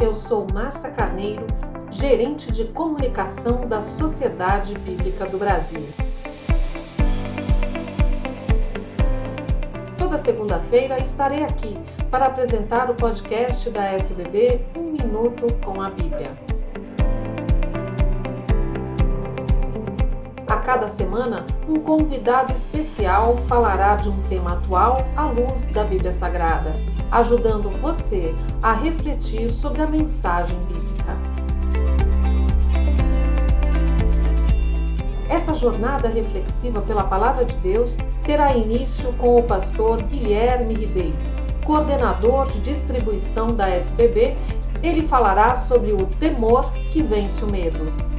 Eu sou Márcia Carneiro, gerente de comunicação da Sociedade Bíblica do Brasil. Toda segunda-feira estarei aqui para apresentar o podcast da SBB Um Minuto com a Bíblia. A cada semana, um convidado especial falará de um tema atual à luz da Bíblia Sagrada, ajudando você a refletir sobre a mensagem bíblica. Essa jornada reflexiva pela Palavra de Deus terá início com o pastor Guilherme Ribeiro, coordenador de distribuição da SBB. Ele falará sobre o temor que vence o medo.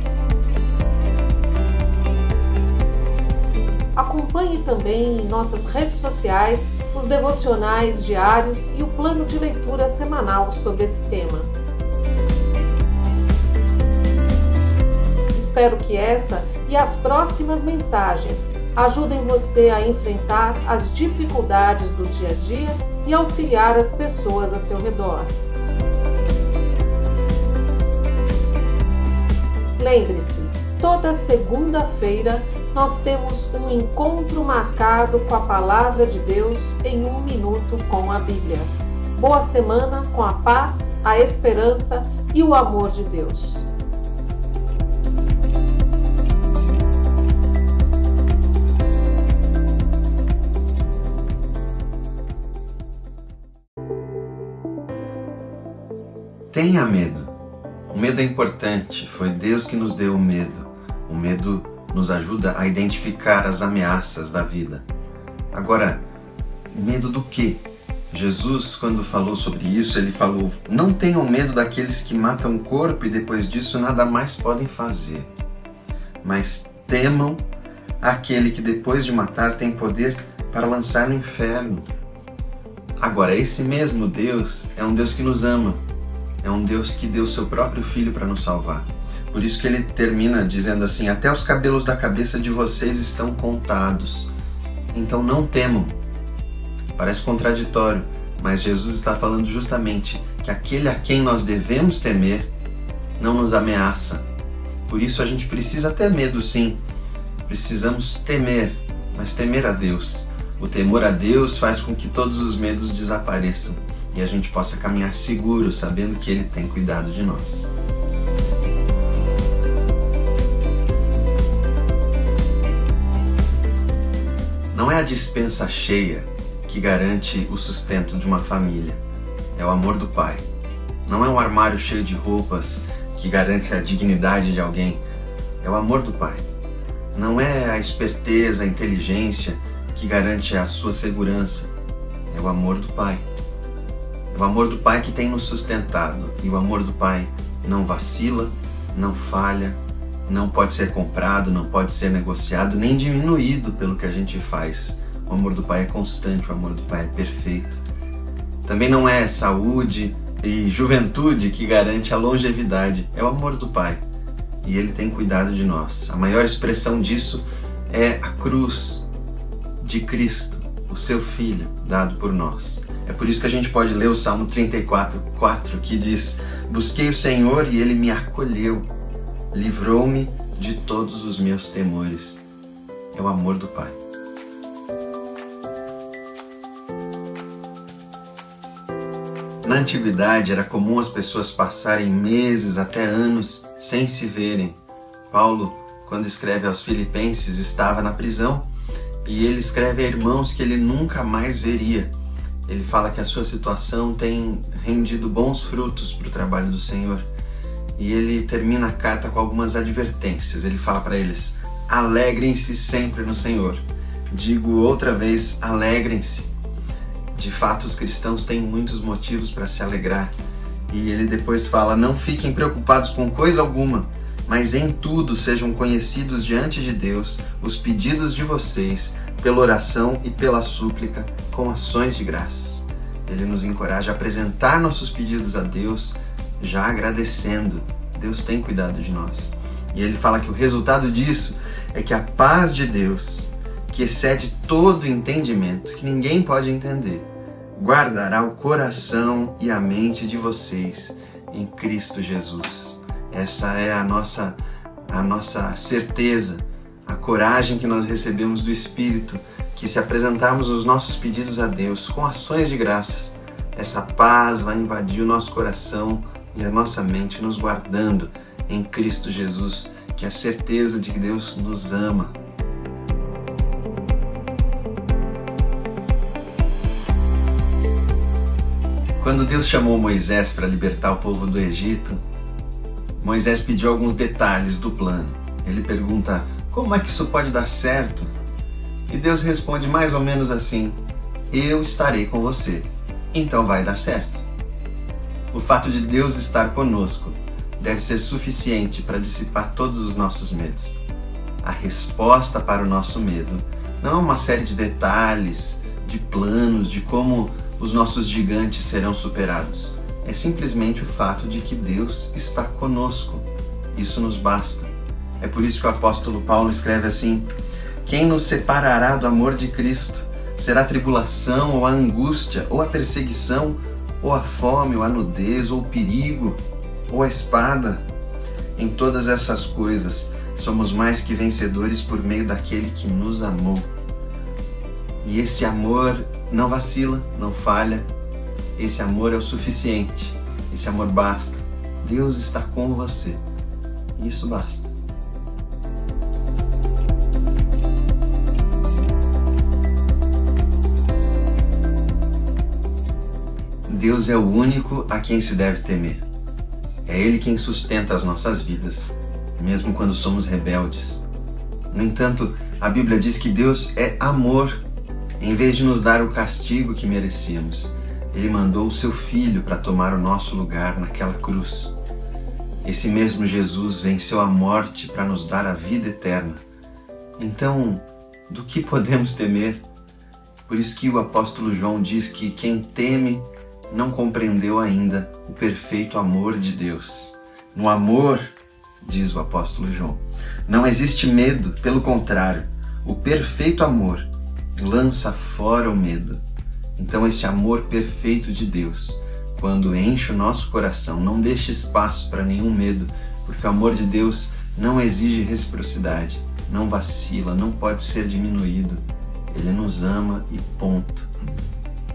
Acompanhe também em nossas redes sociais os devocionais diários e o plano de leitura semanal sobre esse tema. Espero que essa e as próximas mensagens ajudem você a enfrentar as dificuldades do dia a dia e auxiliar as pessoas a seu redor. Lembre-se, toda segunda-feira nós temos um encontro marcado com a Palavra de Deus em um minuto com a Bíblia. Boa semana com a paz, a esperança e o amor de Deus. Tenha medo. O medo é importante, foi Deus que nos deu o medo. O medo nos ajuda a identificar as ameaças da vida. Agora, medo do quê? Jesus, quando falou sobre isso, ele falou: Não tenham medo daqueles que matam o corpo e depois disso nada mais podem fazer, mas temam aquele que depois de matar tem poder para lançar no inferno. Agora, esse mesmo Deus é um Deus que nos ama, é um Deus que deu seu próprio filho para nos salvar. Por isso que ele termina dizendo assim: Até os cabelos da cabeça de vocês estão contados. Então não temam. Parece contraditório, mas Jesus está falando justamente que aquele a quem nós devemos temer não nos ameaça. Por isso a gente precisa ter medo, sim. Precisamos temer, mas temer a Deus. O temor a Deus faz com que todos os medos desapareçam e a gente possa caminhar seguro, sabendo que Ele tem cuidado de nós. Não é a dispensa cheia que garante o sustento de uma família, é o amor do pai. Não é um armário cheio de roupas que garante a dignidade de alguém, é o amor do pai. Não é a esperteza, a inteligência que garante a sua segurança, é o amor do pai. É o amor do pai que tem nos sustentado e o amor do pai não vacila, não falha, não pode ser comprado, não pode ser negociado, nem diminuído pelo que a gente faz. O amor do Pai é constante, o amor do Pai é perfeito. Também não é saúde e juventude que garante a longevidade, é o amor do Pai. E Ele tem cuidado de nós. A maior expressão disso é a cruz de Cristo, o seu Filho, dado por nós. É por isso que a gente pode ler o Salmo 34, 4, que diz: Busquei o Senhor e ele me acolheu livrou-me de todos os meus temores. É o amor do Pai. Na antiguidade era comum as pessoas passarem meses até anos sem se verem. Paulo, quando escreve aos Filipenses, estava na prisão e ele escreve a irmãos que ele nunca mais veria. Ele fala que a sua situação tem rendido bons frutos para o trabalho do Senhor e ele termina a carta com algumas advertências. Ele fala para eles: alegrem-se sempre no Senhor. Digo outra vez: alegrem-se. De fato, os cristãos têm muitos motivos para se alegrar. E ele depois fala: não fiquem preocupados com coisa alguma, mas em tudo sejam conhecidos diante de Deus os pedidos de vocês, pela oração e pela súplica, com ações de graças. Ele nos encoraja a apresentar nossos pedidos a Deus já agradecendo. Deus tem cuidado de nós. E ele fala que o resultado disso é que a paz de Deus, que excede todo entendimento, que ninguém pode entender, guardará o coração e a mente de vocês em Cristo Jesus. Essa é a nossa a nossa certeza, a coragem que nós recebemos do Espírito, que se apresentarmos os nossos pedidos a Deus com ações de graças, essa paz vai invadir o nosso coração e a nossa mente, nos guardando em Cristo Jesus, que é a certeza de que Deus nos ama. Quando Deus chamou Moisés para libertar o povo do Egito, Moisés pediu alguns detalhes do plano. Ele pergunta: Como é que isso pode dar certo? E Deus responde mais ou menos assim: Eu estarei com você, então vai dar certo. O fato de Deus estar conosco deve ser suficiente para dissipar todos os nossos medos. A resposta para o nosso medo não é uma série de detalhes, de planos, de como os nossos gigantes serão superados é simplesmente o fato de que Deus está conosco. Isso nos basta. É por isso que o apóstolo Paulo escreve assim: Quem nos separará do amor de Cristo? Será a tribulação, ou a angústia, ou a perseguição, ou a fome, ou a nudez, ou o perigo, ou a espada? Em todas essas coisas, somos mais que vencedores por meio daquele que nos amou. E esse amor não vacila, não falha, esse amor é o suficiente. Esse amor basta. Deus está com você. Isso basta. Deus é o único a quem se deve temer. É Ele quem sustenta as nossas vidas, mesmo quando somos rebeldes. No entanto, a Bíblia diz que Deus é amor, em vez de nos dar o castigo que merecíamos ele mandou o seu filho para tomar o nosso lugar naquela cruz. Esse mesmo Jesus venceu a morte para nos dar a vida eterna. Então, do que podemos temer? Por isso que o apóstolo João diz que quem teme não compreendeu ainda o perfeito amor de Deus. No amor, diz o apóstolo João, não existe medo, pelo contrário, o perfeito amor lança fora o medo então, esse amor perfeito de Deus, quando enche o nosso coração, não deixa espaço para nenhum medo, porque o amor de Deus não exige reciprocidade, não vacila, não pode ser diminuído. Ele nos ama e ponto.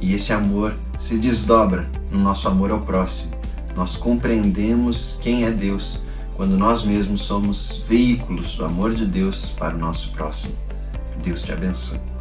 E esse amor se desdobra no nosso amor ao próximo. Nós compreendemos quem é Deus quando nós mesmos somos veículos do amor de Deus para o nosso próximo. Deus te abençoe.